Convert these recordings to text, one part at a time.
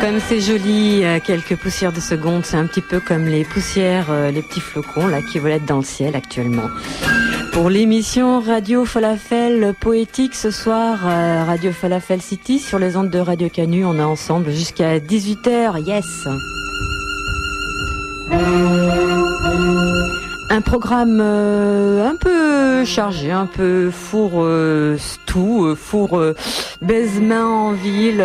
Comme c'est joli, euh, quelques poussières de seconde, c'est un petit peu comme les poussières, euh, les petits flocons là qui volent dans le ciel actuellement. Pour l'émission Radio Falafel poétique ce soir, euh, Radio Falafel City sur les ondes de Radio Canu, on est ensemble jusqu'à 18h. Yes. Un programme un peu chargé, un peu four euh, tout, four baisement en ville,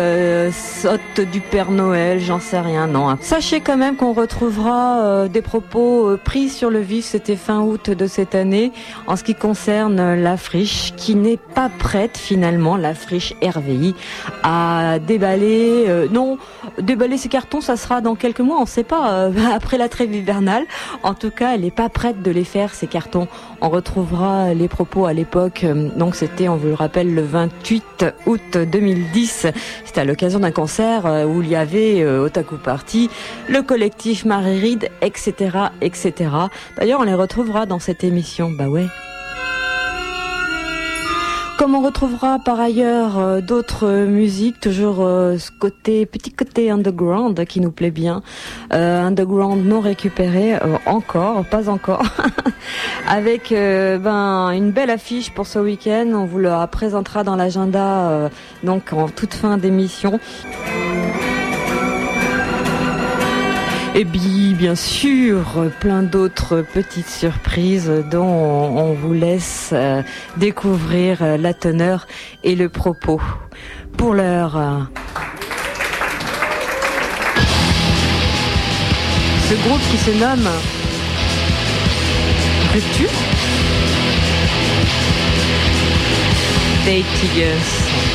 saute du Père Noël, j'en sais rien, non. Sachez quand même qu'on retrouvera euh, des propos euh, pris sur le vif, c'était fin août de cette année, en ce qui concerne la friche, qui n'est pas prête finalement, la friche RVI, à déballer, euh, non, déballer ses cartons, ça sera dans quelques mois, on ne sait pas, après la trêve hivernale. En tout cas, elle n'est pas prête de les faire, ces cartons. On retrouvera les propos à l'époque, donc c'était, on vous le rappelle, le 28 août 2010. C'était à l'occasion d'un concert euh, où il y avait euh, Otaku Party, le collectif Marie Reed, etc., etc. D'ailleurs, on les retrouvera dans cette émission. Bah ouais. Comme on retrouvera par ailleurs euh, d'autres musiques, toujours ce côté petit côté underground qui nous plaît bien, underground non récupéré encore, pas encore, avec ben une belle affiche pour ce week-end. On vous la présentera dans l'agenda donc en toute fin d'émission. Et puis, bien sûr, plein d'autres petites surprises dont on vous laisse euh, découvrir euh, la teneur et le propos. Pour l'heure, ce groupe qui se nomme Rupture Tigers.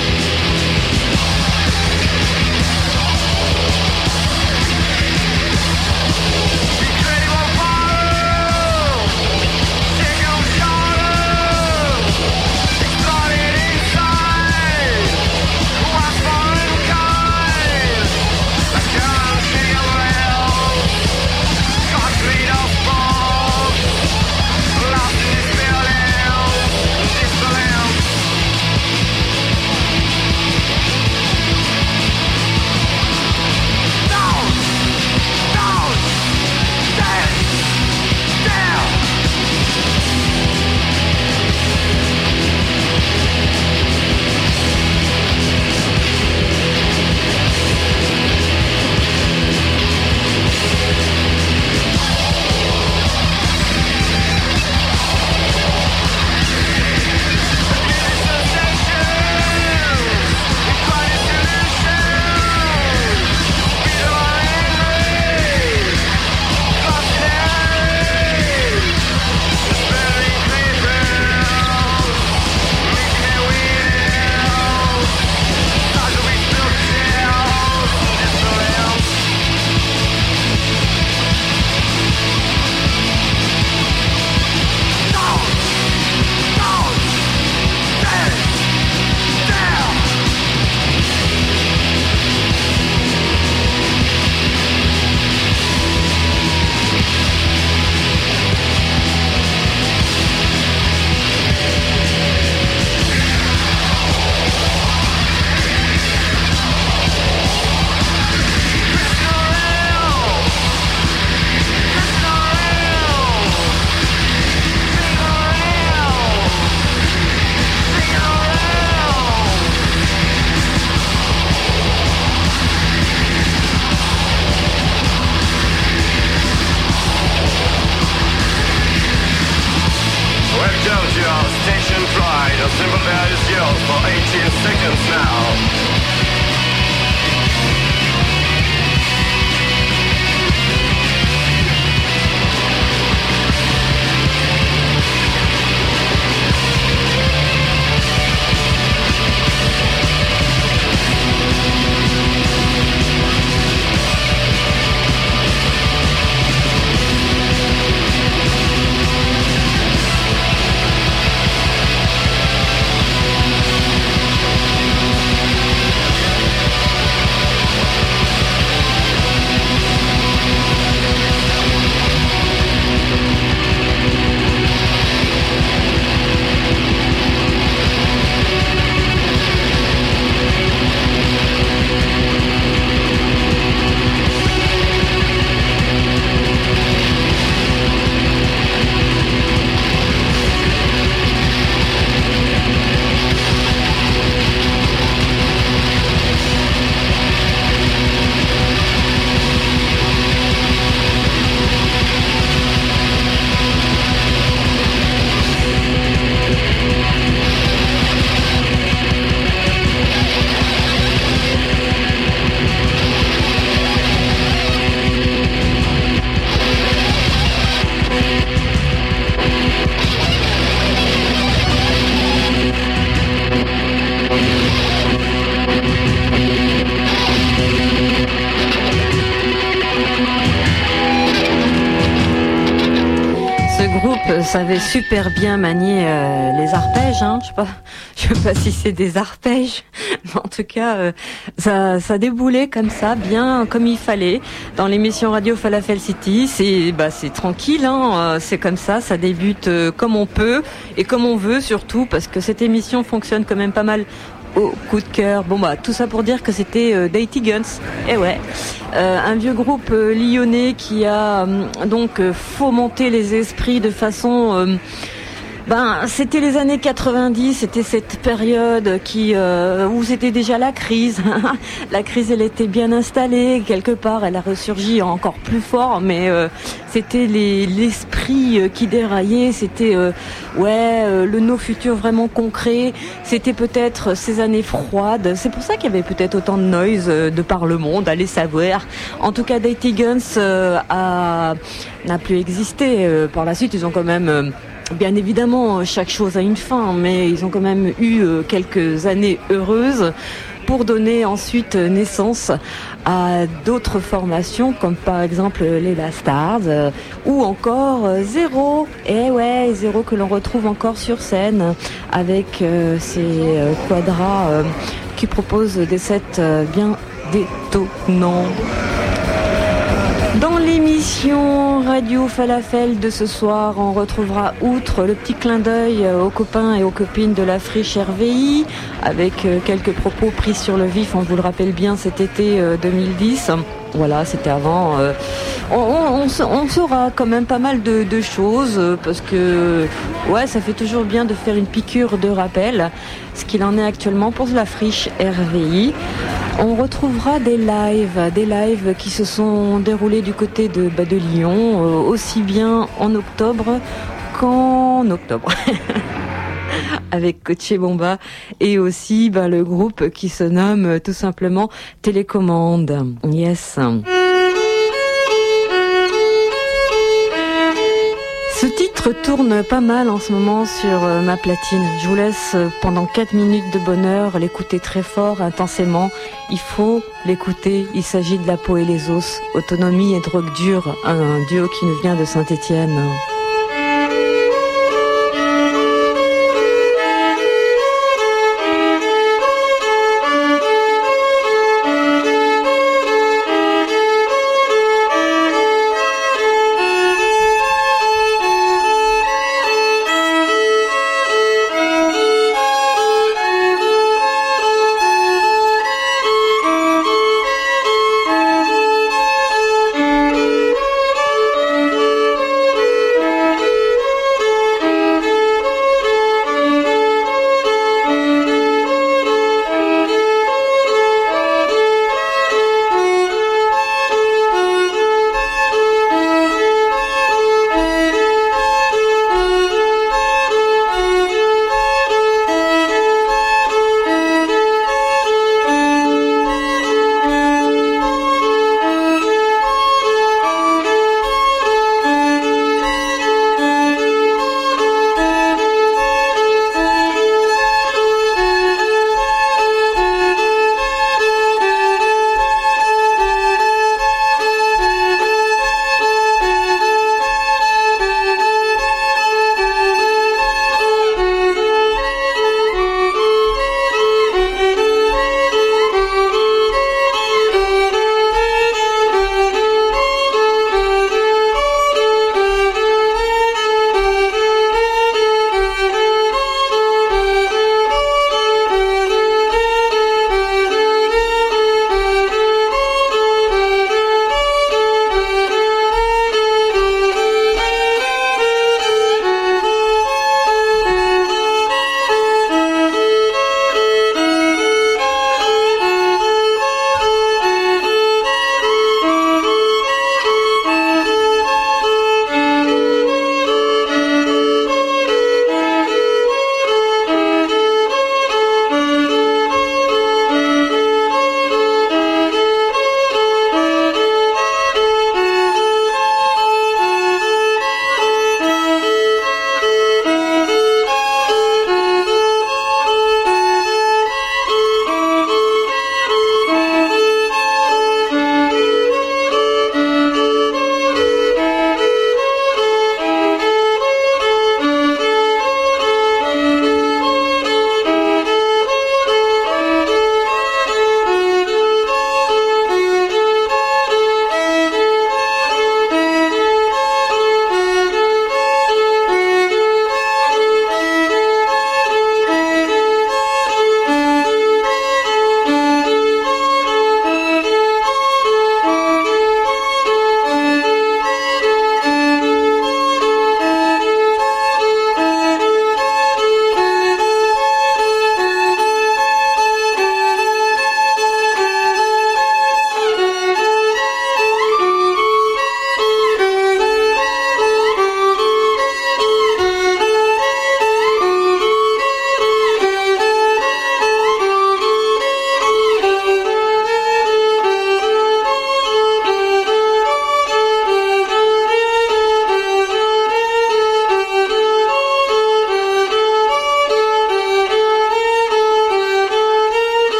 Savait super bien manier euh, les arpèges. Hein. Je sais pas, sais pas si c'est des arpèges, mais en tout cas, euh, ça, ça déboulait comme ça, bien comme il fallait, dans l'émission radio Falafel City. C'est, bah, c'est tranquille, hein. Euh, c'est comme ça, ça débute comme on peut et comme on veut surtout, parce que cette émission fonctionne quand même pas mal au coup de cœur. Bon bah tout ça pour dire que c'était euh, Guns. Et eh ouais, euh, un vieux groupe euh, lyonnais qui a euh, donc fomenté les esprits de façon ben, c'était les années 90, c'était cette période qui euh, où c'était déjà la crise. la crise, elle était bien installée quelque part, elle a ressurgi encore plus fort, mais euh, c'était l'esprit euh, qui déraillait, c'était ouais le no futur vraiment concret. C'était peut-être ces années froides. C'est pour ça qu'il y avait peut-être autant de noise de par le monde, allez savoir. En tout cas, Dating Guns n'a plus existé. par la suite, ils ont quand même Bien évidemment, chaque chose a une fin, mais ils ont quand même eu euh, quelques années heureuses pour donner ensuite naissance à d'autres formations comme par exemple les Stars euh, ou encore euh, Zéro. Et eh ouais, Zéro que l'on retrouve encore sur scène avec ces quadras qui proposent des sets bien détonnants. Dans l'émission Radio Falafel de ce soir, on retrouvera outre le petit clin d'œil aux copains et aux copines de la friche RVI, avec euh, quelques propos pris sur le vif, on vous le rappelle bien, cet été 2010. Euh, voilà, c'était avant. Euh, on, saura quand même pas mal de, de, choses parce que ouais, ça fait toujours bien de faire une piqûre de rappel, ce qu'il en est actuellement pour la friche RVI. On retrouvera des lives, des lives qui se sont déroulés du côté de, bah, de Lyon, euh, aussi bien en octobre qu'en octobre. avec Coach Bomba et aussi bah, le groupe qui se nomme tout simplement Télécommande. Yes. Tourne pas mal en ce moment sur euh, ma platine. Je vous laisse euh, pendant 4 minutes de bonheur l'écouter très fort, intensément. Il faut l'écouter. Il s'agit de la peau et les os. Autonomie et drogue dure. Un duo qui nous vient de Saint-Étienne.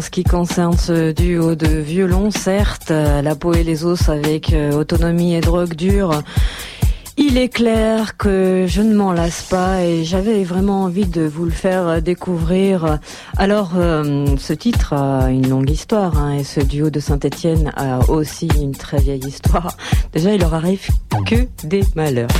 En ce qui concerne ce duo de violon, certes, la peau et les os avec euh, autonomie et drogue dure. Il est clair que je ne m'en lasse pas et j'avais vraiment envie de vous le faire découvrir. Alors, euh, ce titre a une longue histoire hein, et ce duo de Saint-Étienne a aussi une très vieille histoire. Déjà, il leur arrive que des malheurs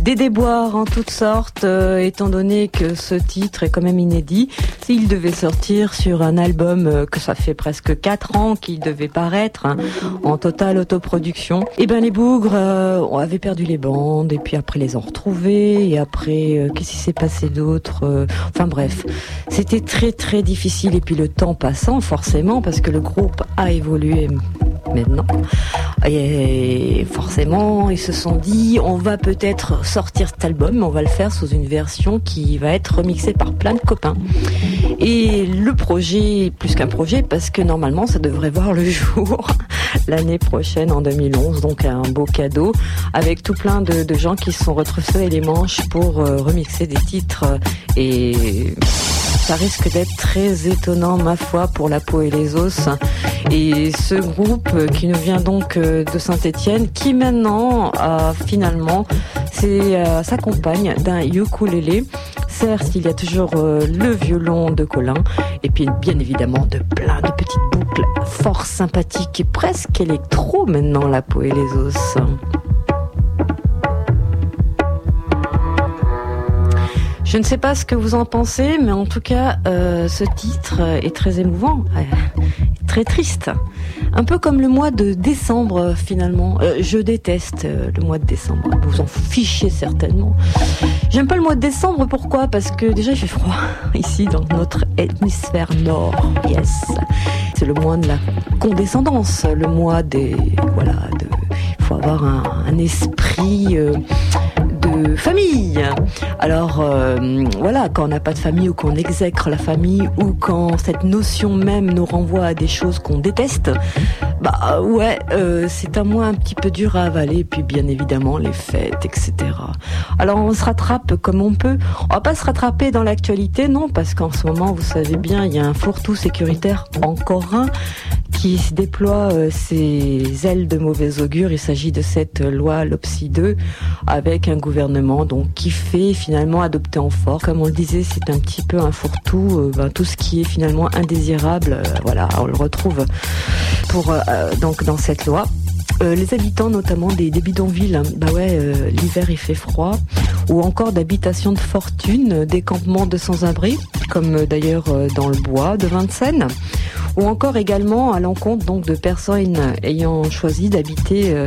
des déboires en toutes sortes, euh, étant donné que ce titre est quand même inédit. S'il devait sortir sur un album euh, que ça fait presque 4 ans qu'il devait paraître, hein, en totale autoproduction, et eh ben les bougres euh, avaient perdu les bandes, et puis après les ont retrouvés, et après, qu'est-ce qui s'est passé d'autre Enfin bref, c'était très très difficile, et puis le temps passant, forcément, parce que le groupe a évolué maintenant. Et forcément, ils se sont dit, on va peut-être sortir cet album, mais on va le faire sous une version qui va être remixée par plein de copains. Et le projet, plus qu'un projet, parce que normalement, ça devrait voir le jour l'année prochaine, en 2011. Donc un beau cadeau, avec tout plein de, gens qui se sont retroussés les manches pour euh, remixer des titres. Et ça risque d'être très étonnant, ma foi, pour la peau et les os. Et ce groupe qui nous vient donc euh, de Saint-Étienne, qui maintenant a finalement euh, s'accompagne d'un ukulélé. Certes, il y a toujours euh, le violon de Colin, et puis bien évidemment de plein de petites boucles fort sympathiques et presque électro maintenant, la peau et les os. Je ne sais pas ce que vous en pensez, mais en tout cas, euh, ce titre est très émouvant, euh, très triste. Un peu comme le mois de décembre, finalement. Euh, je déteste le mois de décembre. Vous en fichez certainement. J'aime pas le mois de décembre, pourquoi? Parce que déjà, il fait froid ici, dans notre hémisphère nord. Yes. C'est le mois de la condescendance, le mois des... Voilà, de... il faut avoir un, un esprit famille. Alors euh, voilà, quand on n'a pas de famille ou qu'on exècre la famille ou quand cette notion même nous renvoie à des choses qu'on déteste, bah ouais, euh, c'est un mois un petit peu dur à avaler. puis bien évidemment les fêtes, etc. Alors on se rattrape comme on peut. On va pas se rattraper dans l'actualité, non, parce qu'en ce moment, vous savez bien, il y a un fourre-tout sécuritaire encore un qui déploie euh, ses ailes de mauvais augure. Il s'agit de cette loi LOPSI 2 avec un gouvernement donc qui fait finalement adopter en force. Comme on le disait, c'est un petit peu un fourre-tout. Euh, ben, tout ce qui est finalement indésirable, euh, voilà, on le retrouve pour donc dans cette loi. les habitants notamment des, bidonvilles, hein, bah ouais, l'hiver il fait froid, ou encore d'habitations de fortune, des campements de sans-abri, comme d'ailleurs dans le bois de Vincennes, ou encore également à l'encontre donc de personnes ayant choisi d'habiter euh,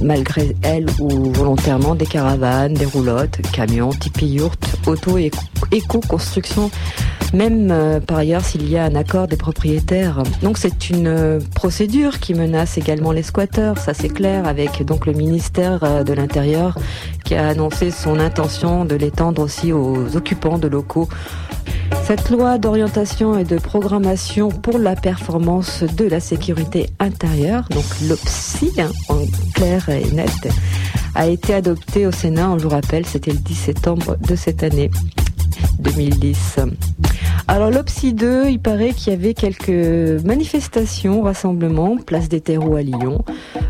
malgré elles ou volontairement des caravanes, des roulottes, camions, tipis yurts, auto et éco-construction, même euh, par ailleurs s'il y a un accord des propriétaires. Donc c'est une euh, procédure qui menace également les squatteurs, ça c'est clair, avec donc le ministère de l'Intérieur qui a annoncé son intention de l'étendre aussi aux occupants de locaux cette loi d'orientation et de programmation pour la performance de la sécurité intérieure, donc l'OPSI hein, en clair et net, a été adoptée au Sénat, on vous rappelle, c'était le 10 septembre de cette année 2010. Alors l'OPSI 2, il paraît qu'il y avait quelques manifestations, rassemblements, place des terreaux à Lyon.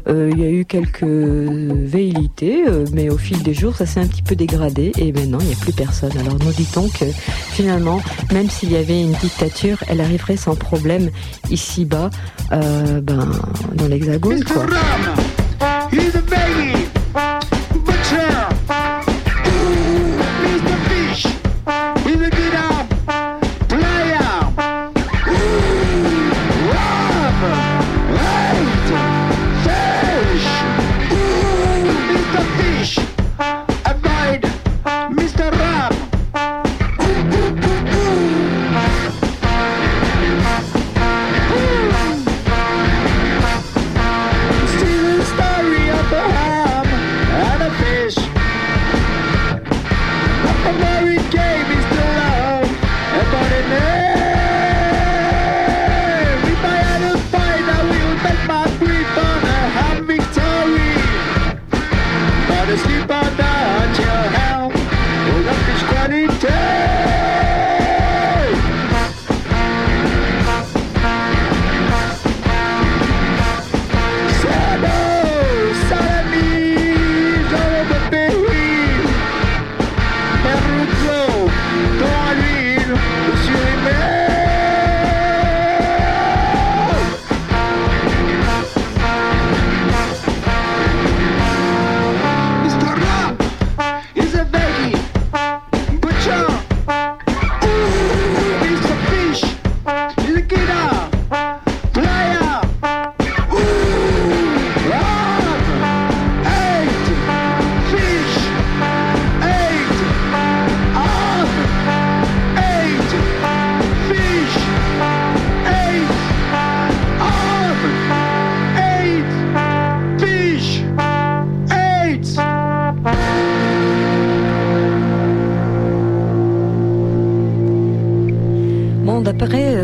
Euh, il y a eu quelques velléités, euh, mais au fil des jours, ça s'est un petit peu dégradé et maintenant, il n'y a plus personne. Alors nous dit-on que finalement, même s'il y avait une dictature, elle arriverait sans problème ici-bas, euh, ben, dans l'Hexagone. quoi.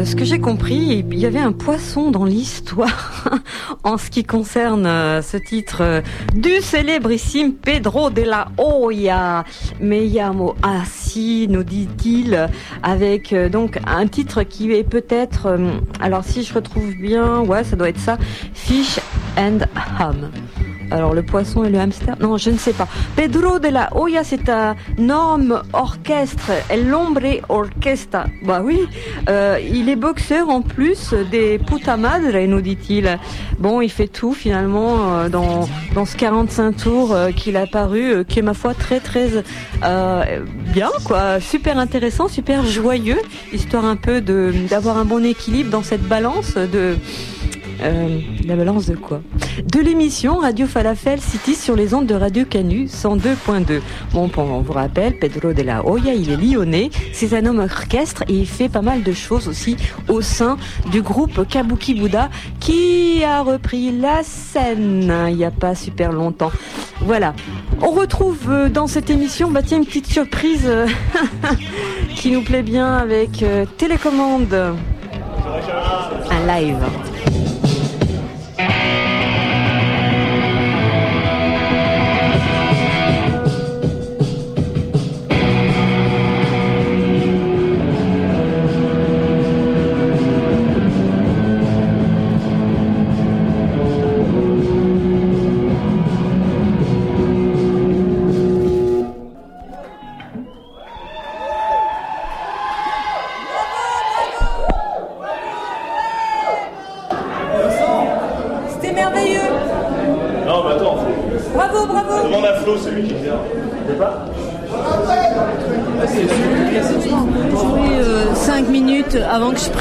Ce que j'ai compris, il y avait un poisson dans l'histoire en ce qui concerne ce titre du célébrissime Pedro de la Hoya. Me llamo así, nous dit-il, avec donc un titre qui est peut-être, alors si je retrouve bien, ouais, ça doit être ça, Fish and Ham. Alors le poisson et le hamster Non, je ne sais pas. Pedro de la Hoya, c'est un homme orchestre, El Hombre Orquesta. Bah oui, euh, il est boxeur en plus des puta madre, nous dit-il. Bon, il fait tout finalement euh, dans, dans ce 45 tours euh, qu'il a paru, qui est ma foi très très bien, quoi. Super intéressant, super joyeux, histoire un peu d'avoir un bon équilibre dans cette balance de euh, la balance de quoi De l'émission Radio Falafel City sur les ondes de Radio Canu 102.2. Bon, on vous rappelle, Pedro de la Hoya, il est lyonnais, c'est un homme orchestre et il fait pas mal de choses aussi au sein du groupe Kabuki Buddha qui a repris la scène il n'y a pas super longtemps. Voilà. On retrouve euh, dans cette émission, bah tiens, une petite surprise euh, qui nous plaît bien avec télécommande. Un live.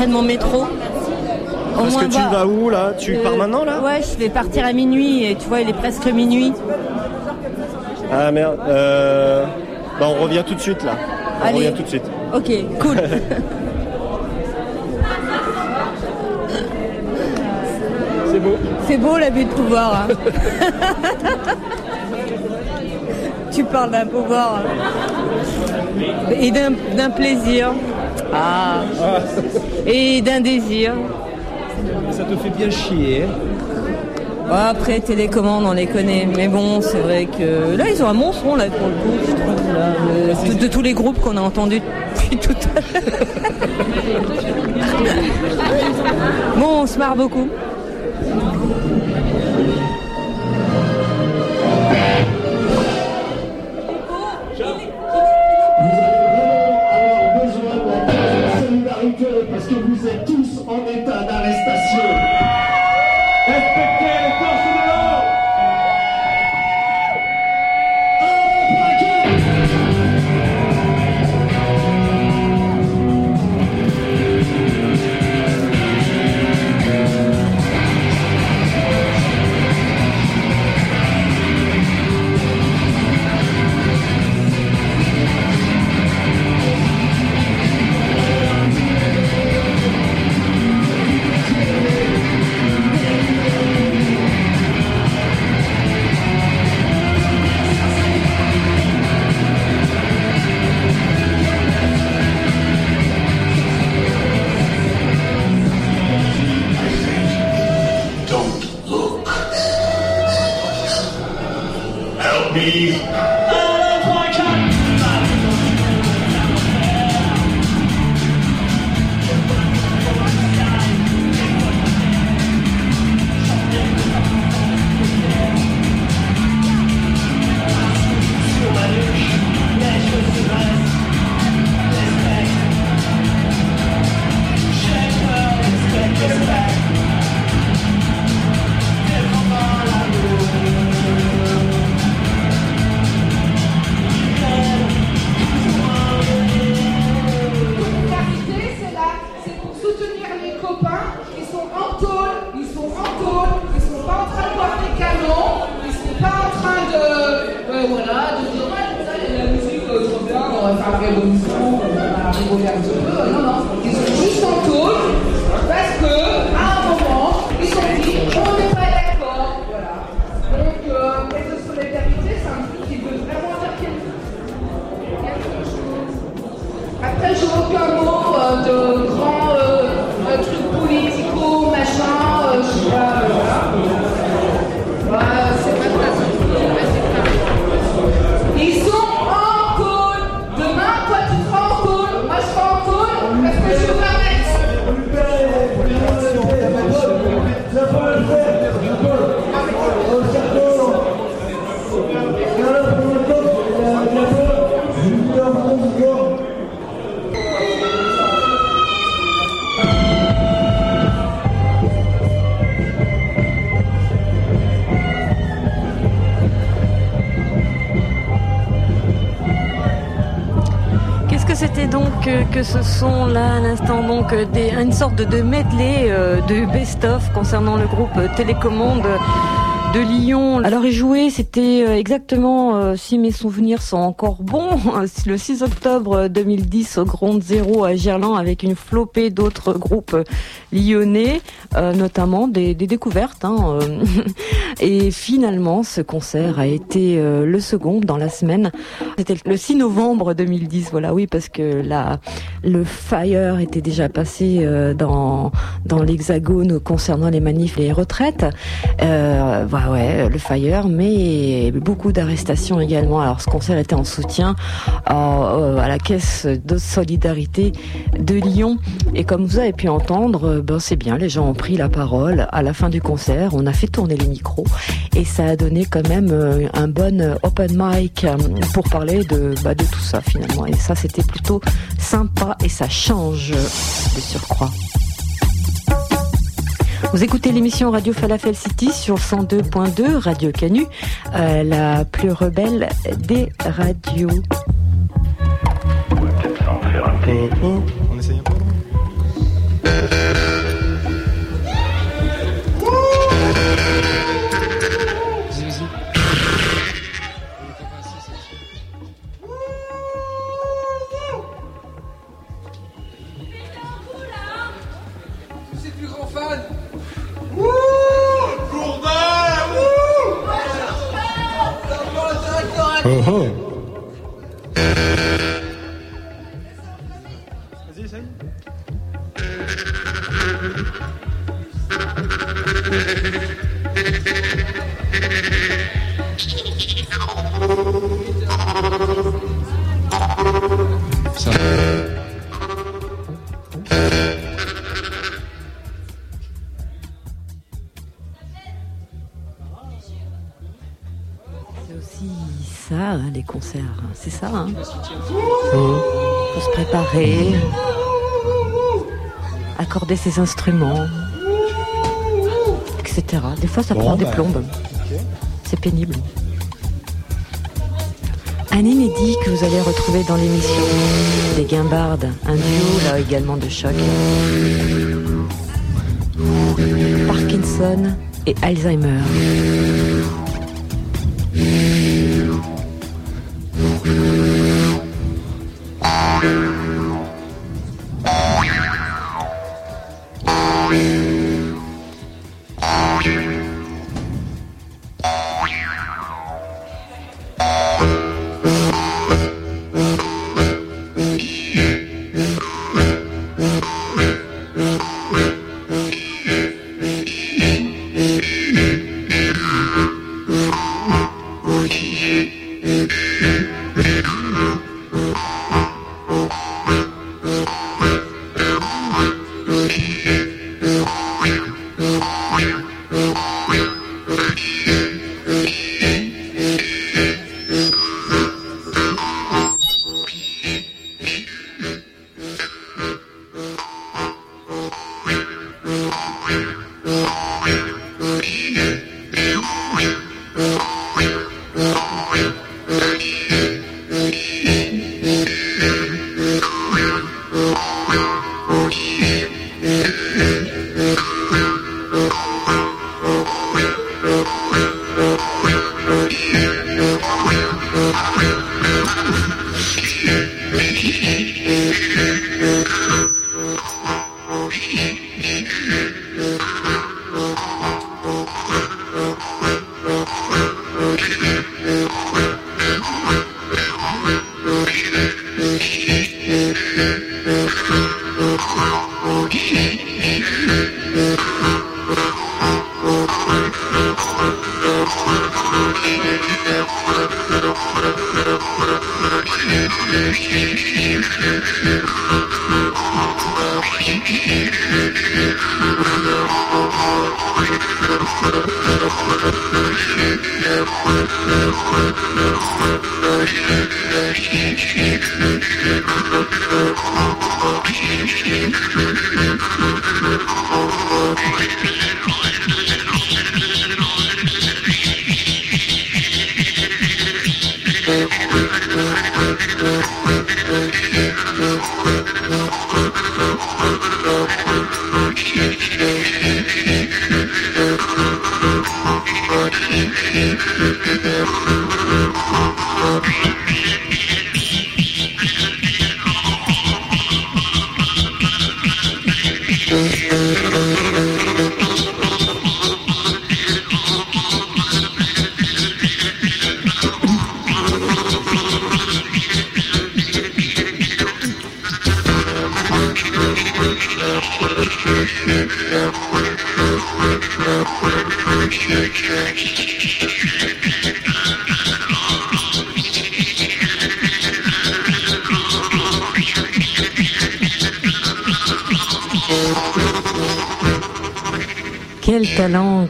Prenne mon métro. Parce que tu vas où là? Tu pars euh, maintenant là? Ouais, je vais partir à minuit et tu vois, il est presque minuit. Ah merde. Euh... Bah, on revient tout de suite là. On revient tout de suite. Ok, cool. C'est beau. C'est beau l'abus de pouvoir. Hein. tu parles d'un pouvoir hein. et d'un plaisir. Ah. Et d'un désir. Ça te fait bien chier. après, télécommande, on les connaît. Mais bon, c'est vrai que là, ils ont un bon son, là, pour le coup, je trouve. de, tous les groupes qu'on a entendus depuis tout à l'heure. bon, on se marre beaucoup. Ce sont là à l'instant donc une sorte de medley de best-of concernant le groupe Télécommande de Lyon. Alors et joué, c'était euh, exactement, euh, si mes souvenirs sont encore bons, le 6 octobre 2010 au Grand Zéro à Gerland avec une flopée d'autres groupes lyonnais, euh, notamment des, découvertes. Hein, et finalement, ce concert a été le second dans la semaine. C'était le 6 novembre 2010, voilà, oui, parce que le Fire était déjà passé dans, dans l'hexagone concernant les manifs, les retraites. Ouais, le Fire, mais beaucoup d'arrestations également. Alors ce concert était en soutien à, la caisse de solidarité de Lyon. Et comme vous avez pu entendre, ben c'est bien, les gens ont pris la parole à la fin du concert. On a fait tourner les micros et ça a donné quand même euh, un bon open mic euh, pour parler de, bah, de tout ça finalement. Et ça, c'était plutôt sympa et ça change de surcroît. Vous écoutez l'émission Radio Falafel City sur 102.2 Radio Canu, euh, la plus rebelle des radios. On essaye un peu instruments, etc. Des fois, ça prend des bah, plombes. C'est pénible. Un inédit que vous allez retrouver dans l'émission des Guimbardes, un duo là également de choc. Parkinson et Alzheimer.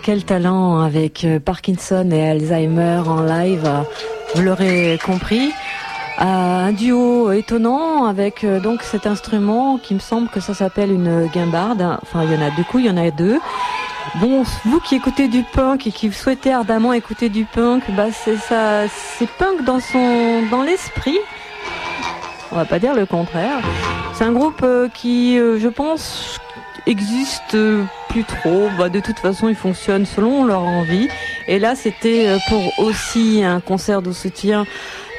Quel talent avec euh, Parkinson et Alzheimer en live, vous l'aurez compris. Euh, un duo étonnant avec euh, donc cet instrument qui me semble que ça s'appelle une guimbarde. Enfin, il y en a deux coups, il y en a deux. Bon, vous qui écoutez du punk et qui souhaitez ardemment écouter du punk, bah c'est ça, c'est punk dans son, dans l'esprit. On va pas dire le contraire. C'est un groupe qui, je pense, existe trop. Bah, de toute façon, ils fonctionnent selon leur envie. Et là, c'était euh, pour aussi un concert de soutien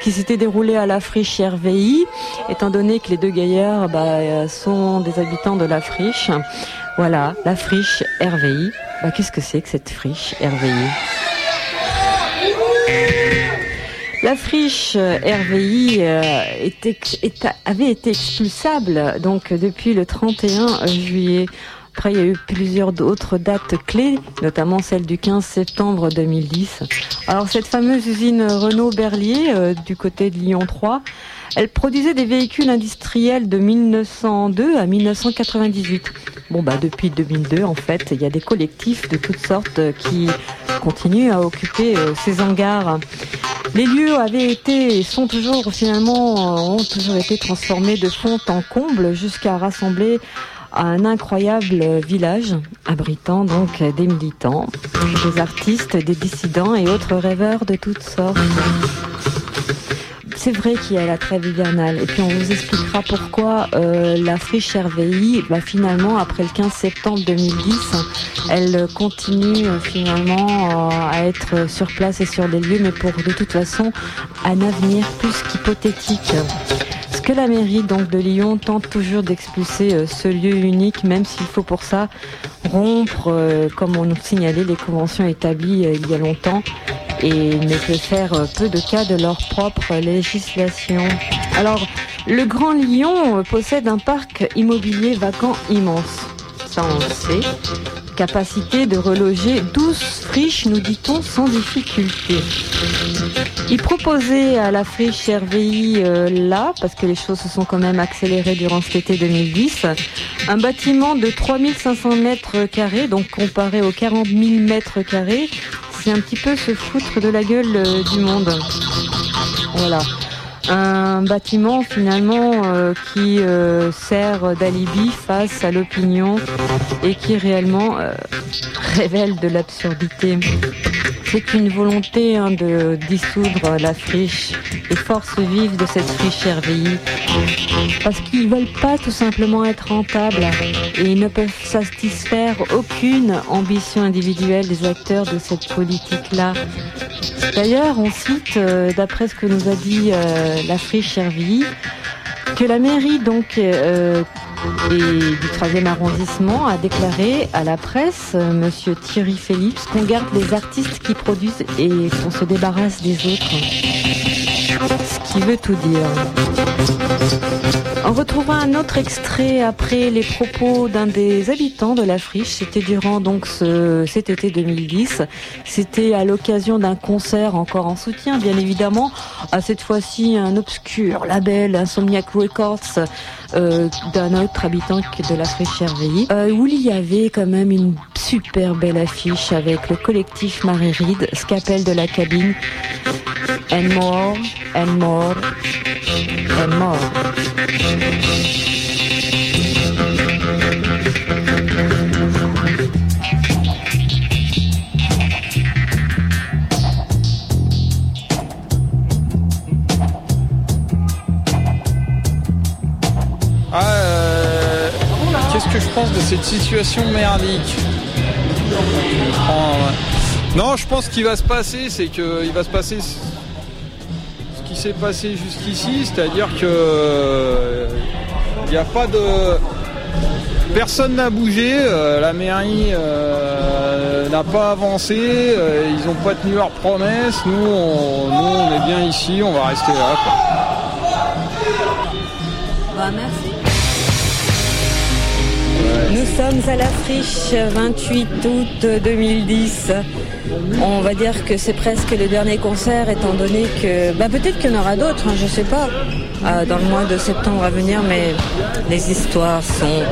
qui s'était déroulé à la friche RVI, étant donné que les deux gaillards bah, euh, sont des habitants de la friche. Voilà, la friche RVI. Bah, Qu'est-ce que c'est que cette friche RVI la friche euh, RVI était, avait été expulsable donc depuis le 31 juillet. Après, il y a eu plusieurs autres dates clés, notamment celle du 15 septembre 2010. Alors, cette fameuse usine Renault Berlier, euh, du côté de Lyon 3, elle produisait des véhicules industriels de 1902 à 1998. Bon, bah, depuis 2002, en fait, il y a des collectifs de toutes sortes qui continuent à occuper euh, ces hangars. Les lieux avaient été et sont toujours finalement euh, ont toujours été transformés de fond en comble jusqu'à rassembler un incroyable village abritant donc des militants, des artistes, des dissidents et autres rêveurs de toutes sortes. C'est vrai qu'il y a la trêve hivernale et puis on vous expliquera pourquoi euh, la friche RVI, bah, finalement après le 15 septembre 2010, elle continue euh, finalement euh, à être sur place et sur des lieux, mais pour de toute façon un avenir plus qu'hypothétique que la mairie donc de Lyon tente toujours d'expulser euh, ce lieu unique, même s'il faut pour ça rompre, euh, comme on nous signalait, les conventions établies euh, il y a longtemps et ne peut faire peu de cas de leur propre législation. Alors, le Grand Lyon possède un parc immobilier vacant immense. Capacité de reloger 12 friches, nous dit-on, sans difficulté. Il proposait à la friche RVI euh, là, parce que les choses se sont quand même accélérées durant cet été 2010, un bâtiment de 3500 mètres carrés, donc comparé aux 40 000 mètres carrés, c'est un petit peu se foutre de la gueule euh, du monde. Voilà un bâtiment finalement euh, qui euh, sert d'alibi face à l'opinion et qui réellement euh, révèle de l'absurdité. C'est une volonté hein, de dissoudre la friche, les forces vives de cette friche RVI, parce qu'ils veulent pas tout simplement être rentables et ils ne peuvent satisfaire aucune ambition individuelle des acteurs de cette politique-là. D'ailleurs, on cite, euh, d'après ce que nous a dit euh, la friche RVI, que la mairie donc euh, et du 3e arrondissement a déclaré à la presse, euh, monsieur Thierry Phillips, qu'on garde les artistes qui produisent et qu'on se débarrasse des autres. Ce qui veut tout dire. On retrouvera un autre extrait après les propos d'un des habitants de la friche. C'était durant donc ce, cet été 2010. C'était à l'occasion d'un concert encore en soutien, bien évidemment, à cette fois-ci un obscur label Insomniac Records euh, d'un autre habitant de la friche euh, où il y avait quand même une super belle affiche avec le collectif Marie Ride, Scapel de la cabine, and more, and more, and more. Ah, euh, qu'est-ce que je pense de cette situation merdique Oh. Non, je pense qu'il va se passer, c'est que il va se passer ce qui s'est passé jusqu'ici, c'est-à-dire que il n'y a pas de personne n'a bougé, euh, la mairie euh, n'a pas avancé, euh, ils n'ont pas tenu leurs promesses. Nous, on, nous, on est bien ici, on va rester là. Bah, merci. Ouais. Nous sommes à la friche 28 août 2010. On va dire que c'est presque le dernier concert étant donné que bah, peut-être qu'il y en aura d'autres, hein, je sais pas, euh, dans le mois de septembre à venir, mais les histoires sont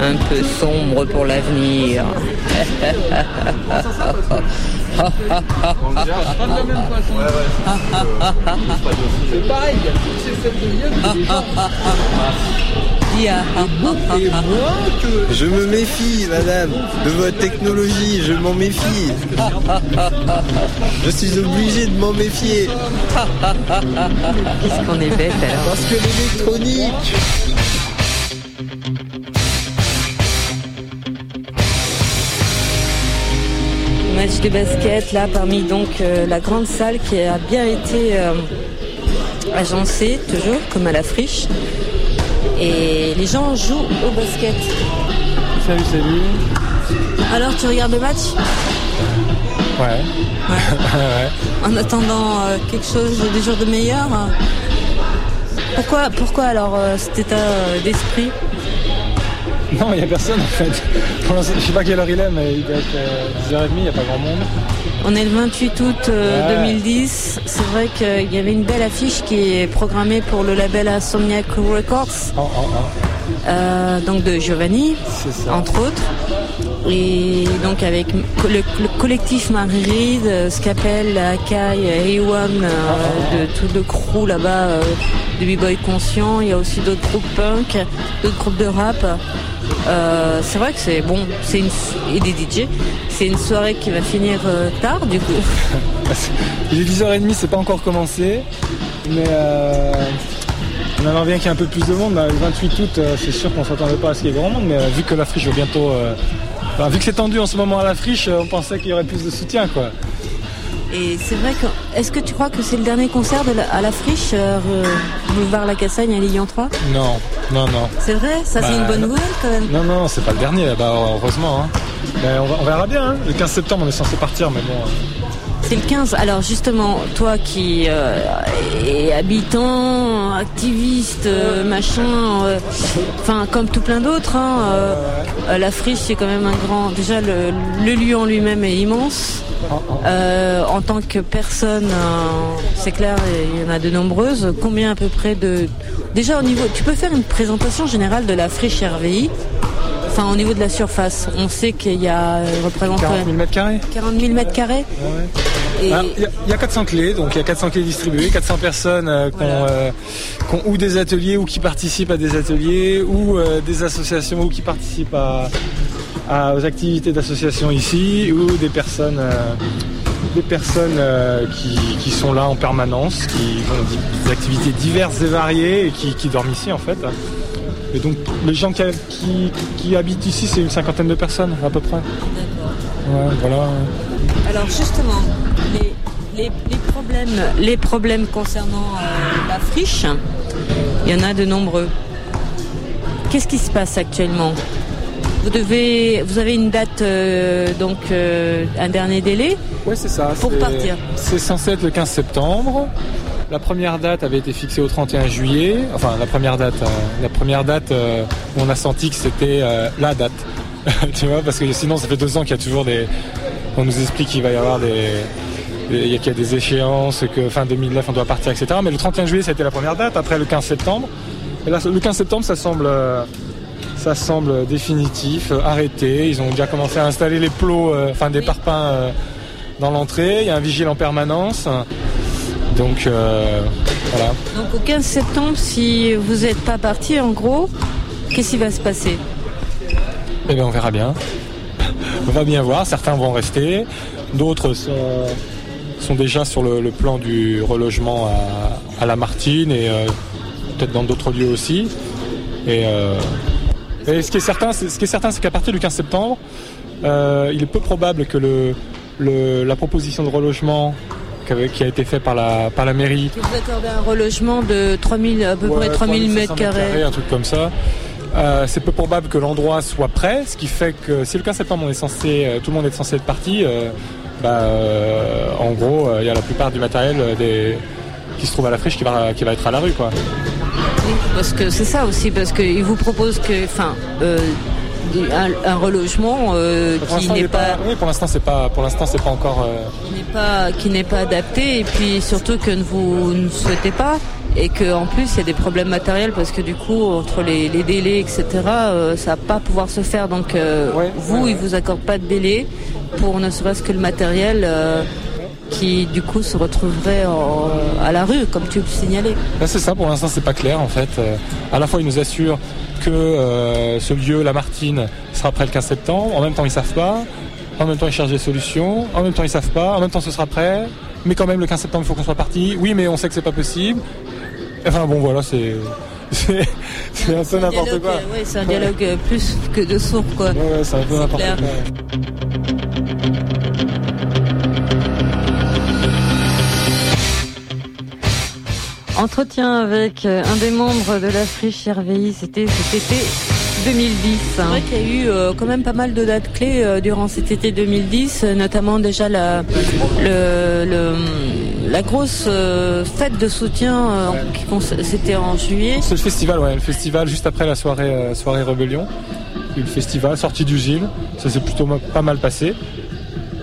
un peu sombres pour l'avenir. Je me méfie, madame, de votre technologie, je m'en méfie. Je suis obligé de m'en méfier. Qu'est-ce qu'on est bête alors Parce que l'électronique. Match de basket là parmi donc euh, la grande salle qui a bien été euh, agencée toujours comme à la friche et les gens jouent au basket. Salut, salut. Alors tu regardes le match? Ouais. Ouais. ouais. en attendant euh, quelque chose des jours de meilleur. hein. Pourquoi pourquoi alors euh, cet état euh, d'esprit? Non, il n'y a personne en fait. Je sais pas quelle heure il est, mais il doit être euh, 10h30, il n'y a pas grand monde. On est le 28 août euh, Ouais. 2010. C'est vrai qu'il y avait une belle affiche qui est programmée pour le label Insomniac Records, Oh, oh, oh. euh, donc de Giovanni. Entre autres. Et donc avec le, le collectif Marie Reed, euh, Scapel, Akai, A1, euh, de tout le crew là-bas euh, de B-Boy Conscient. Il y a aussi d'autres groupes punk, d'autres groupes de rap. Euh, c'est vrai que c'est bon, c'est une et des DJ. C'est une soirée qui va finir euh, tard du coup. Il est 10h30, c'est pas encore commencé. Mais euh, on aimerait bien qu'il y ait un peu plus de monde. Bah, Le 28 août, c'est sûr qu'on s'attendait pas à ce qu'il y ait grand monde, mais vu que la friche va bientôt. enfin, vu que c'est tendu en ce moment à la friche, on pensait qu'il y aurait plus de soutien quoi. Et c'est vrai que est-ce que tu crois que c'est le dernier concert de la- à la friche, euh, boulevard La Cassagne à Lyon 3 Non, non, non. C'est vrai, ça c'est Bah, une bonne non. nouvelle quand même. Non, non, c'est pas le dernier, bah, heureusement. hein. Mais on, va- on verra bien. hein. Le 15 septembre, on est censé partir, mais bon. euh, C'est le 15. Alors justement, toi qui euh, es habitant, activiste, euh, machin, euh, enfin comme tout plein d'autres, hein, la friche c'est quand même un grand. Déjà le, le lieu en lui-même est immense. Euh, en tant que personne, euh, c'est clair, il y en a de nombreuses. Combien à peu près de Déjà au niveau, tu peux faire une présentation générale de la friche RVI. Enfin, au niveau de la surface, on sait qu'il y a euh, représente 40 000 mètres carrés 40 000 mètres carrés. Ah, Il y, a- il y a 400 clés, donc il y a 400 clés distribuées, 400 personnes euh, qui, ont, euh, ou des ateliers ou qui participent à des ateliers ou euh, des associations ou qui participent à, à- aux activités d'associations ici ou des personnes, euh, des personnes euh, qui, qui sont là en permanence, qui ont des activités diverses et variées et qui, qui dorment ici en fait. Et donc les gens qui, qui- qui habitent ici, c'est une cinquantaine de personnes à peu près. Ouais, voilà. Alors justement, les, les- les problèmes, les problèmes concernant euh, la friche, il y en a de nombreux. Qu'est-ce qui se passe actuellement? Vous devez, vous avez une date, euh, donc euh, un dernier délai. Ouais, c'est ça. Pour c'est- partir. C'est censé être le 15 septembre. La première date avait été fixée au 31 juillet. Enfin, la première date, euh, la première date, où on a senti que c'était la date. tu vois, parce que sinon, ça fait deux ans qu'il y a toujours des. On nous explique qu'il va y avoir des. Il y a qu'il y a des échéances, que fin 2009 on doit partir, etc. Mais le 31 juillet, c'était la première date. Après le 15 septembre. Et là, le 15 septembre, ça semble. Ça semble définitif, euh, arrêté. Ils ont déjà commencé à installer les plots, euh, enfin des parpaings euh, dans l'entrée. Il y a un vigile en permanence. Donc euh, voilà. Donc au 15 septembre, si vous n'êtes pas parti, en gros, qu'est-ce qui va se passer? Eh bien on verra bien. On va bien voir. Certains vont rester, d'autres sont, sont déjà sur le, le plan du relogement à, à la Martine et peut-être dans d'autres lieux aussi. Et, euh, et ce qui est certain, c'est, ce qui est certain, c'est qu'à partir du 15 septembre, euh, il est peu probable que le, le- la proposition de relogement qui a été faite par la, par la mairie Que vous accordez un relogement de 3000, à peu près Ouais, 3000 3500 mètres carrés. un truc comme ça. Euh, c'est peu probable que l'endroit soit prêt, ce qui fait que si le 15 septembre on est censé, euh, tout le monde est censé être parti, euh, bah, euh, en gros euh, il y a la plupart du matériel euh, des, qui se trouve à la friche qui va, qui va être à la rue quoi. Parce que c'est ça aussi, parce qu'ils vous proposent que, enfin, euh, un, un relogement euh, qui n'est est pas, Oui, pour l'instant, c'est pas, pour l'instant, c'est pas encore. euh, qui n'est pas, qui n'est pas adapté, et puis surtout que vous ne souhaitez pas, et que en plus il y a des problèmes matériels parce que du coup entre les, les délais etc, euh, ça va pas pouvoir se faire. Donc euh, Ouais, vous, ouais, ils vous accordent pas de délai pour ne serait-ce que le matériel. euh, qui du coup se retrouverait en- à la rue, comme tu le signalais. C'est ça, pour l'instant, c'est pas clair en fait. Euh, à la fois, ils nous assurent que euh, ce lieu, la Martine, sera prêt le 15 septembre. En même temps, ils savent pas. En même temps, ils cherchent des solutions. En même temps, ils savent pas. En même temps, ce sera prêt. Mais quand même, le 15 septembre, il faut qu'on soit parti. Oui, mais on sait que c'est pas possible. Enfin bon, voilà, c'est c'est un peu n'importe quoi. ouais, c'est un dialogue euh, plus que de sourds, quoi. Ouais, ouais, c'est un peu n'importe quoi. Entretien avec euh, un des membres de la friche RVI, c'était cet été 2010. C'est vrai qu'il y a eu euh, quand même pas mal de dates clés euh, durant cet été 2010, euh, notamment déjà la, le, le- la grosse euh, fête de soutien, c'était en juillet. C'est le festival, ouais, le festival juste après la soirée, soirée Rébellion. Il y a eu Le festival, sortie du Gilles, ça s'est plutôt pas mal passé.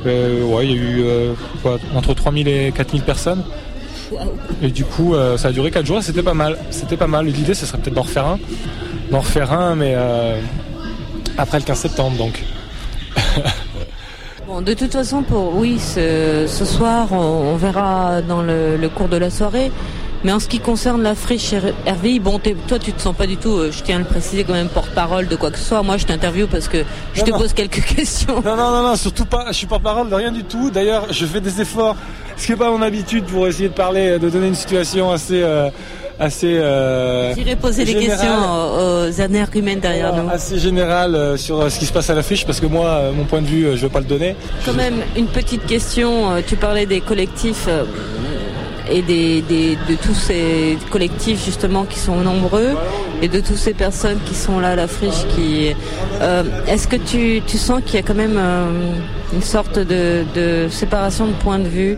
Euh, ouais, il y a eu euh, quoi, entre 3000 et 4000 personnes. Et du coup, euh, ça a duré 4 jours et c'était pas mal. C'était pas mal. L'idée, ce serait peut-être d'en refaire un. D'en refaire un, mais euh, après le 15 septembre, donc. Bon, de toute façon, pour oui, ce, ce soir, on, on verra dans le, le cours de la soirée. Mais en ce qui concerne la friche RVI, bon, toi, tu te sens pas du tout, euh, je tiens à le préciser, quand même porte-parole de quoi que ce soit. Moi, je t'interviewe parce que je Non, te non. pose quelques questions. Non, non, non, non, surtout pas. Je suis porte-parole de rien du tout. D'ailleurs, je fais des efforts, ce qui n'est pas mon habitude pour essayer de parler, de donner une situation assez, euh, assez. euh, J'irai poser des questions aux, énergumènes derrière nous. assez général euh, sur euh, ce qui se passe à l'affiche parce que moi, euh, mon point de vue, je veux pas le donner. Quand même, une petite question. Tu parlais des collectifs euh, et des, des- de tous ces collectifs justement qui sont nombreux et de toutes ces personnes qui sont là à la friche. Qui, euh, est-ce que tu, tu sens qu'il y a quand même euh, une sorte de, de séparation de point de vue?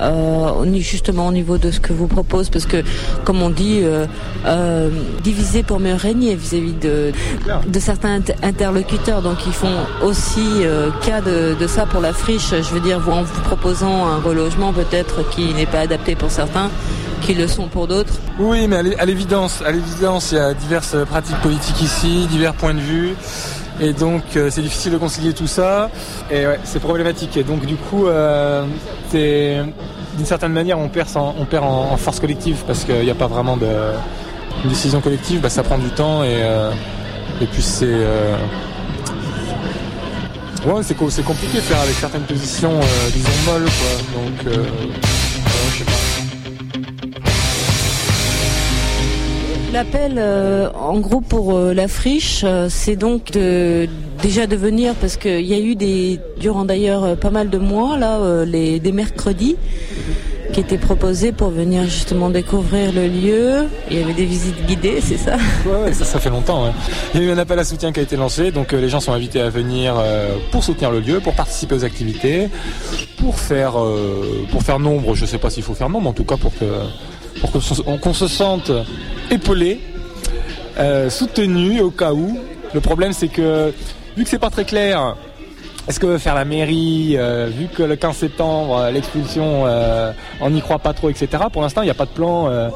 Euh, justement au niveau de ce que vous propose parce que comme on dit euh, euh, diviser pour mieux régner vis-à-vis de, certains inter- interlocuteurs. Donc ils font aussi euh, cas de, de ça pour la friche. Je veux dire en vous proposant un relogement peut-être qui n'est pas adapté pour certains qui le sont pour d'autres. Oui, mais à l'é- à l'évidence, à l'évidence, il y a diverses pratiques politiques ici, divers points de vue. Et donc, euh, c'est difficile de concilier tout ça. Et ouais, c'est problématique. Et donc, du coup, euh, d'une certaine manière, on perd, en, on perd en, force collective parce qu'il n'y a pas vraiment de décision collective. Bah, ça prend du temps et, euh, et puis c'est. Ouais, c'est co- c'est compliqué de faire avec certaines positions, disons, molles, quoi. Donc, L'appel, euh, en gros, pour euh, la friche, euh, c'est donc déjà de venir, parce qu'il y a eu des, durant d'ailleurs pas mal de mois, là, les, des mercredis, qui étaient proposés pour venir justement découvrir le lieu. Il y avait des visites guidées, c'est ça? Ouais, ça, fait longtemps. Il y a eu un appel à soutien qui a été lancé, donc les gens sont invités à venir pour soutenir le lieu, pour participer aux activités, pour faire, pour faire nombre. Je sais pas s'il faut faire nombre, en tout cas pour que pour qu'on se sente épaulé, euh, soutenu au cas où. Le problème c'est que vu que c'est pas très clair. Est-ce que veut faire la mairie, euh, vu que le 15 septembre, euh, l'expulsion, euh, on n'y croit pas trop, etc. Pour l'instant, il n'y a pas de plan, euh,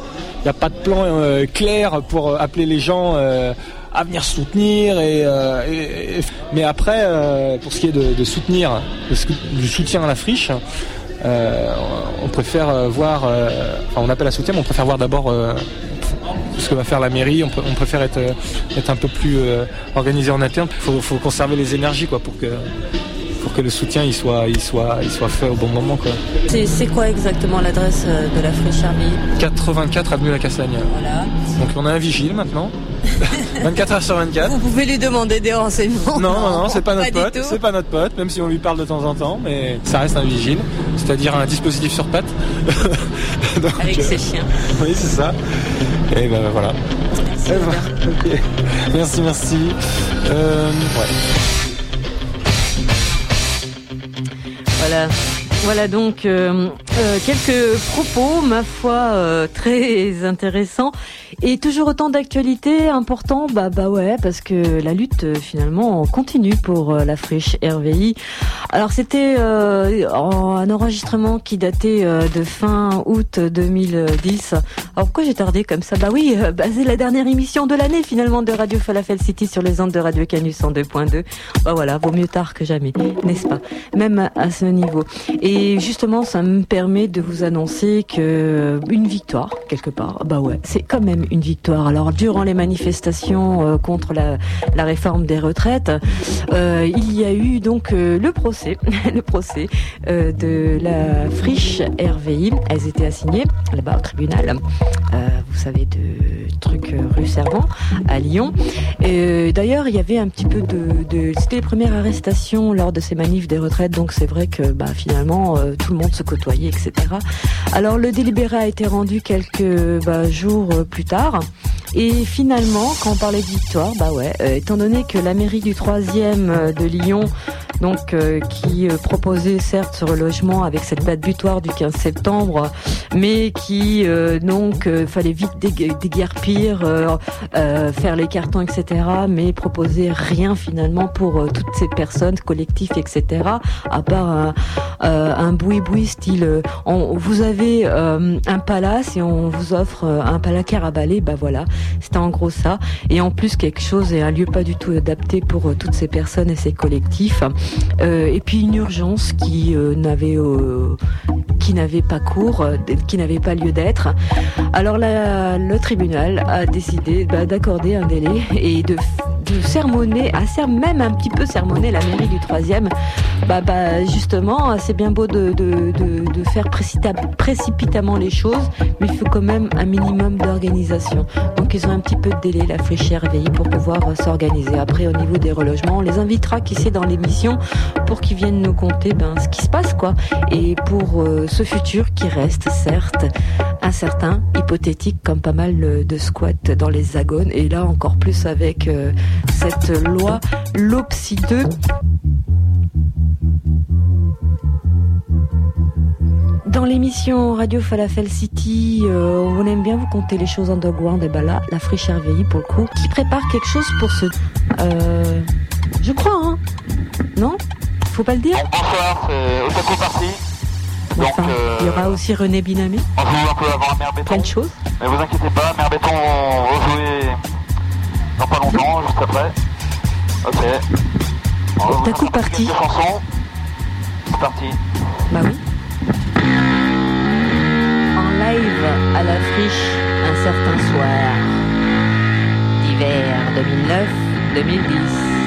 il a pas de plan clair pour appeler les gens à venir soutenir. Mais après, pour ce qui est de, de soutenir, du soutien à la friche, on préfère euh, voir, euh, enfin, on appelle à soutien, mais on préfère voir d'abord euh, ce que va faire la mairie. On, pr- on préfère être, euh, un peu plus euh, organisé en interne. Il faut, faut conserver les énergies quoi, pour que pour que le soutien il soit, il soit, il soit fait au bon moment. Quoi. C'est quoi exactement l'adresse euh, de la friche Arby 84 avenue La Cassagne. Voilà. Donc on a un vigile maintenant. 24 heures sur 24. Vous pouvez lui demander des renseignements. Non, non, non, c'est pas notre pote, c'est pas notre pote, même si on lui parle de temps en temps, mais ça reste un vigile, c'est-à-dire un dispositif sur pattes. Donc, Avec euh, ses chiens. Oui, c'est ça. Et ben voilà. Merci, Eh ben. Merci, merci. Euh, ouais. Voilà. Voilà donc euh, euh, quelques propos, ma foi, euh, très intéressants et toujours autant d'actualité important. Bah bah ouais, parce que la lutte euh, finalement continue pour la friche RVI. Alors c'était un enregistrement qui datait de fin août 2010. Alors pourquoi j'ai tardé comme ça? Bah oui, bah, c'est la dernière émission de l'année finalement de Radio Falafel City sur les ondes de Radio Canus en 2.2. Bah voilà, vaut mieux tard que jamais, n'est-ce pas? Même à ce niveau. Justement, ça me permet de vous annoncer que une victoire quelque part. Bah ouais, c'est quand même une victoire. Alors durant les manifestations euh, contre la, réforme des retraites, euh, il y a eu donc euh, le procès, le procès euh, de la friche RVI. Elles étaient assignées là-bas au tribunal. Euh, vous savez de truc euh, rue Servant à Lyon. Et, euh, D'ailleurs, il y avait un petit peu de, de c'était les premières arrestations lors de ces manifs des retraites, donc c'est vrai que bah, finalement euh, tout le monde se côtoyait, etc. Alors le délibéré a été rendu quelques bah, jours euh, plus tard. Et finalement, quand on parlait de victoire, bah ouais, euh, étant donné que la mairie du 3e de Lyon, donc euh, qui euh, proposait certes ce relogement avec cette date butoir du 15 septembre, mais qui euh, donc euh, fallait vite dég- déguerpir, euh, euh, faire les cartons, etc. Mais proposer rien finalement pour euh, toutes ces personnes, collectifs, etc. À part un, euh, un boui-boui style, euh, on, vous avez euh, un palace et on vous offre euh, un placard à bah voilà, c'était en gros ça. Et en plus quelque chose et un lieu pas du tout adapté pour euh, toutes ces personnes et ces collectifs. Euh, et puis une urgence qui euh, n'avait qui pas cours, qui n'avait pas lieu d'être. Alors le tribunal a décidé bah, d'accorder un délai et de, sermonner, à même un petit peu sermonner la mairie du troisième. Bah, bah justement, c'est bien beau de, faire précipita- précipitamment les choses, mais il faut quand même un minimum d'organisation. Ils ont un petit peu de délai, la friche RVI, pour pouvoir euh, s'organiser. Après, au niveau des relogements, on les invitera qui sait dans l'émission pour qu'ils viennent nous conter ben, ce qui se passe, quoi. Et pour euh, ce futur qui reste, certes, incertain, hypothétique, comme pas mal euh, de squats dans les hexagones. Et là, encore plus avec cette loi LOPSI 2 l'émission Radio Falafel City, euh, on aime bien vous conter les choses underground. Et ben là, la friche RVI, pour le coup, qui prépare quelque chose pour ce... Euh, je crois, hein Non? Faut pas le dire? Bonsoir, c'est Otaku Party. Donc, Enfin, euh, il y aura aussi René Binamé, on joue un peu avant Mère Béton. plein de choses. Mais vous inquiétez pas, Mère Béton va jouer dans pas longtemps, juste après. Ok. On va Otaku Party. C'est parti. Bah oui. À la friche un certain soir d'hiver 2009-2010.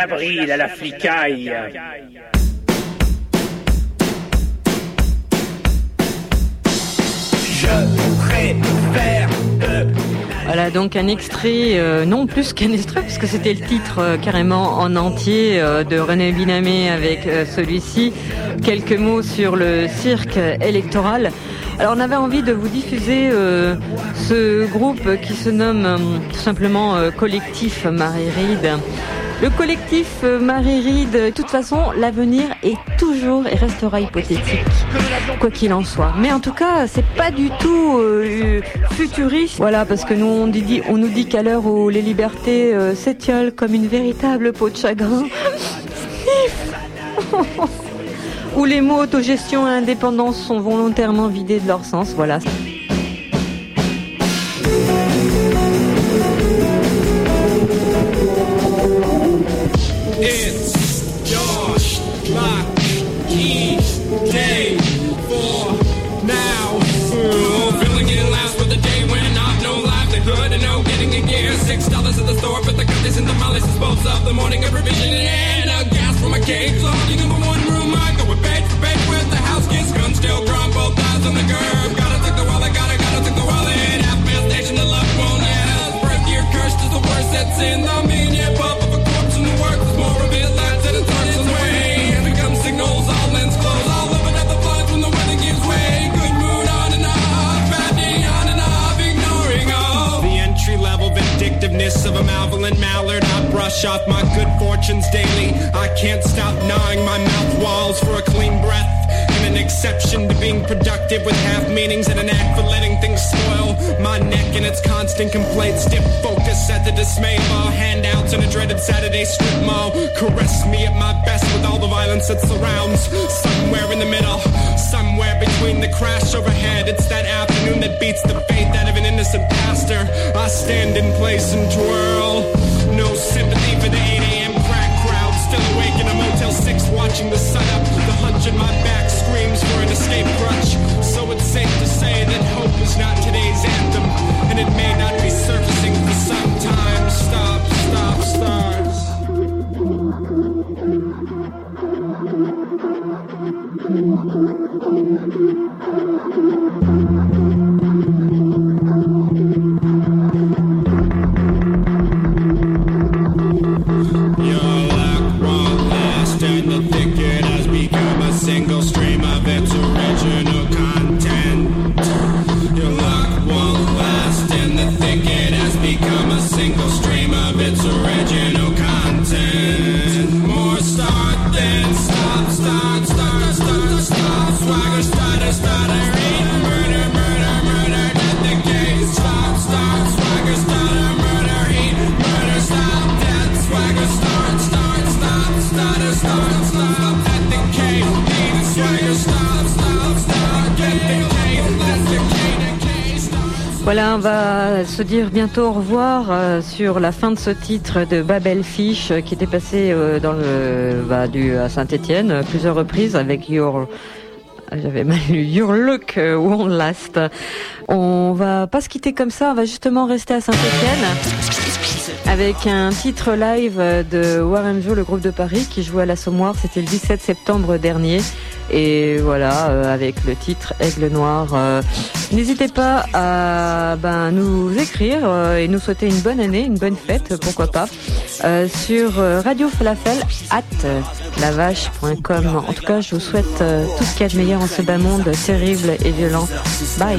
On lâche la bride à la flicaille. Voilà donc un extrait, euh, non plus qu'un extrait, parce que c'était le titre euh, carrément en entier euh, de René Binamé avec celui-ci. Quelques mots sur le cirque électoral. Alors on avait envie de vous diffuser ce groupe qui se nomme tout simplement Collectif Marie-Ride. Le collectif euh, Marie-Ride, de toute façon, l'avenir est toujours et restera hypothétique, quoi qu'il en soit. Mais en tout cas, c'est pas du tout euh, futuriste. Voilà, parce que nous, on, nous dit qu'à l'heure où les libertés euh, s'étiolent comme une véritable peau de chagrin, où les mots autogestion et indépendance sont volontairement vidés de leur sens. Voilà. Constant complaints. Stiff focus at the dismay of all handouts on a dreaded Saturday strip mall. Caress me at my best with all the violence that surrounds. Somewhere in the middle, somewhere between the crash overhead. It's that afternoon that beats the faith out of an innocent pastor. I stand in place and twirl. No sympathy for the 8 a.m. crack crowd. Still awake in a Motel 6 watching the sun up. The hunch in my back screams for an escape crutch. So it's safe to say that hope is not today's anthem. And it may not be surfacing for some time. Stop, stop, stars. Your se dire bientôt au revoir euh, sur la fin de ce titre de Babel Fish euh, qui était passé euh, dans le bah, du à Saint-Étienne plusieurs reprises avec Your j'avais mal lu Your Look Won't Last. On va pas se quitter comme ça, on va justement rester à Saint-Etienne avec un titre live de Warren Joe, le groupe de Paris, qui jouait à l'Assommoir, c'était le 17 septembre dernier. Et voilà, euh, avec le titre Aigle Noir. Euh, N'hésitez pas à ben, nous écrire euh, et nous souhaiter une bonne année, une bonne fête, pourquoi pas, euh, sur euh, Radio Falafel at lavache.com. En tout cas, je vous souhaite euh, tout ce qu'il y a de meilleur en ce bas monde terrible et violent. Bye.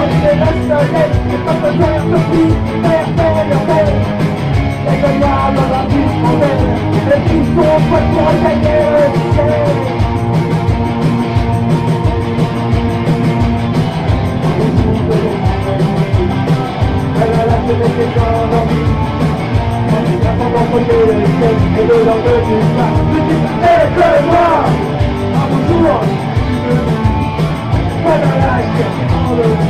nói về đất trời đây Thì tâm tôi cho em tâm đi Tê Để tìm số phận nói thành em Hãy subscribe cho kênh Ghiền Mì Gõ Để không bỏ lỡ những video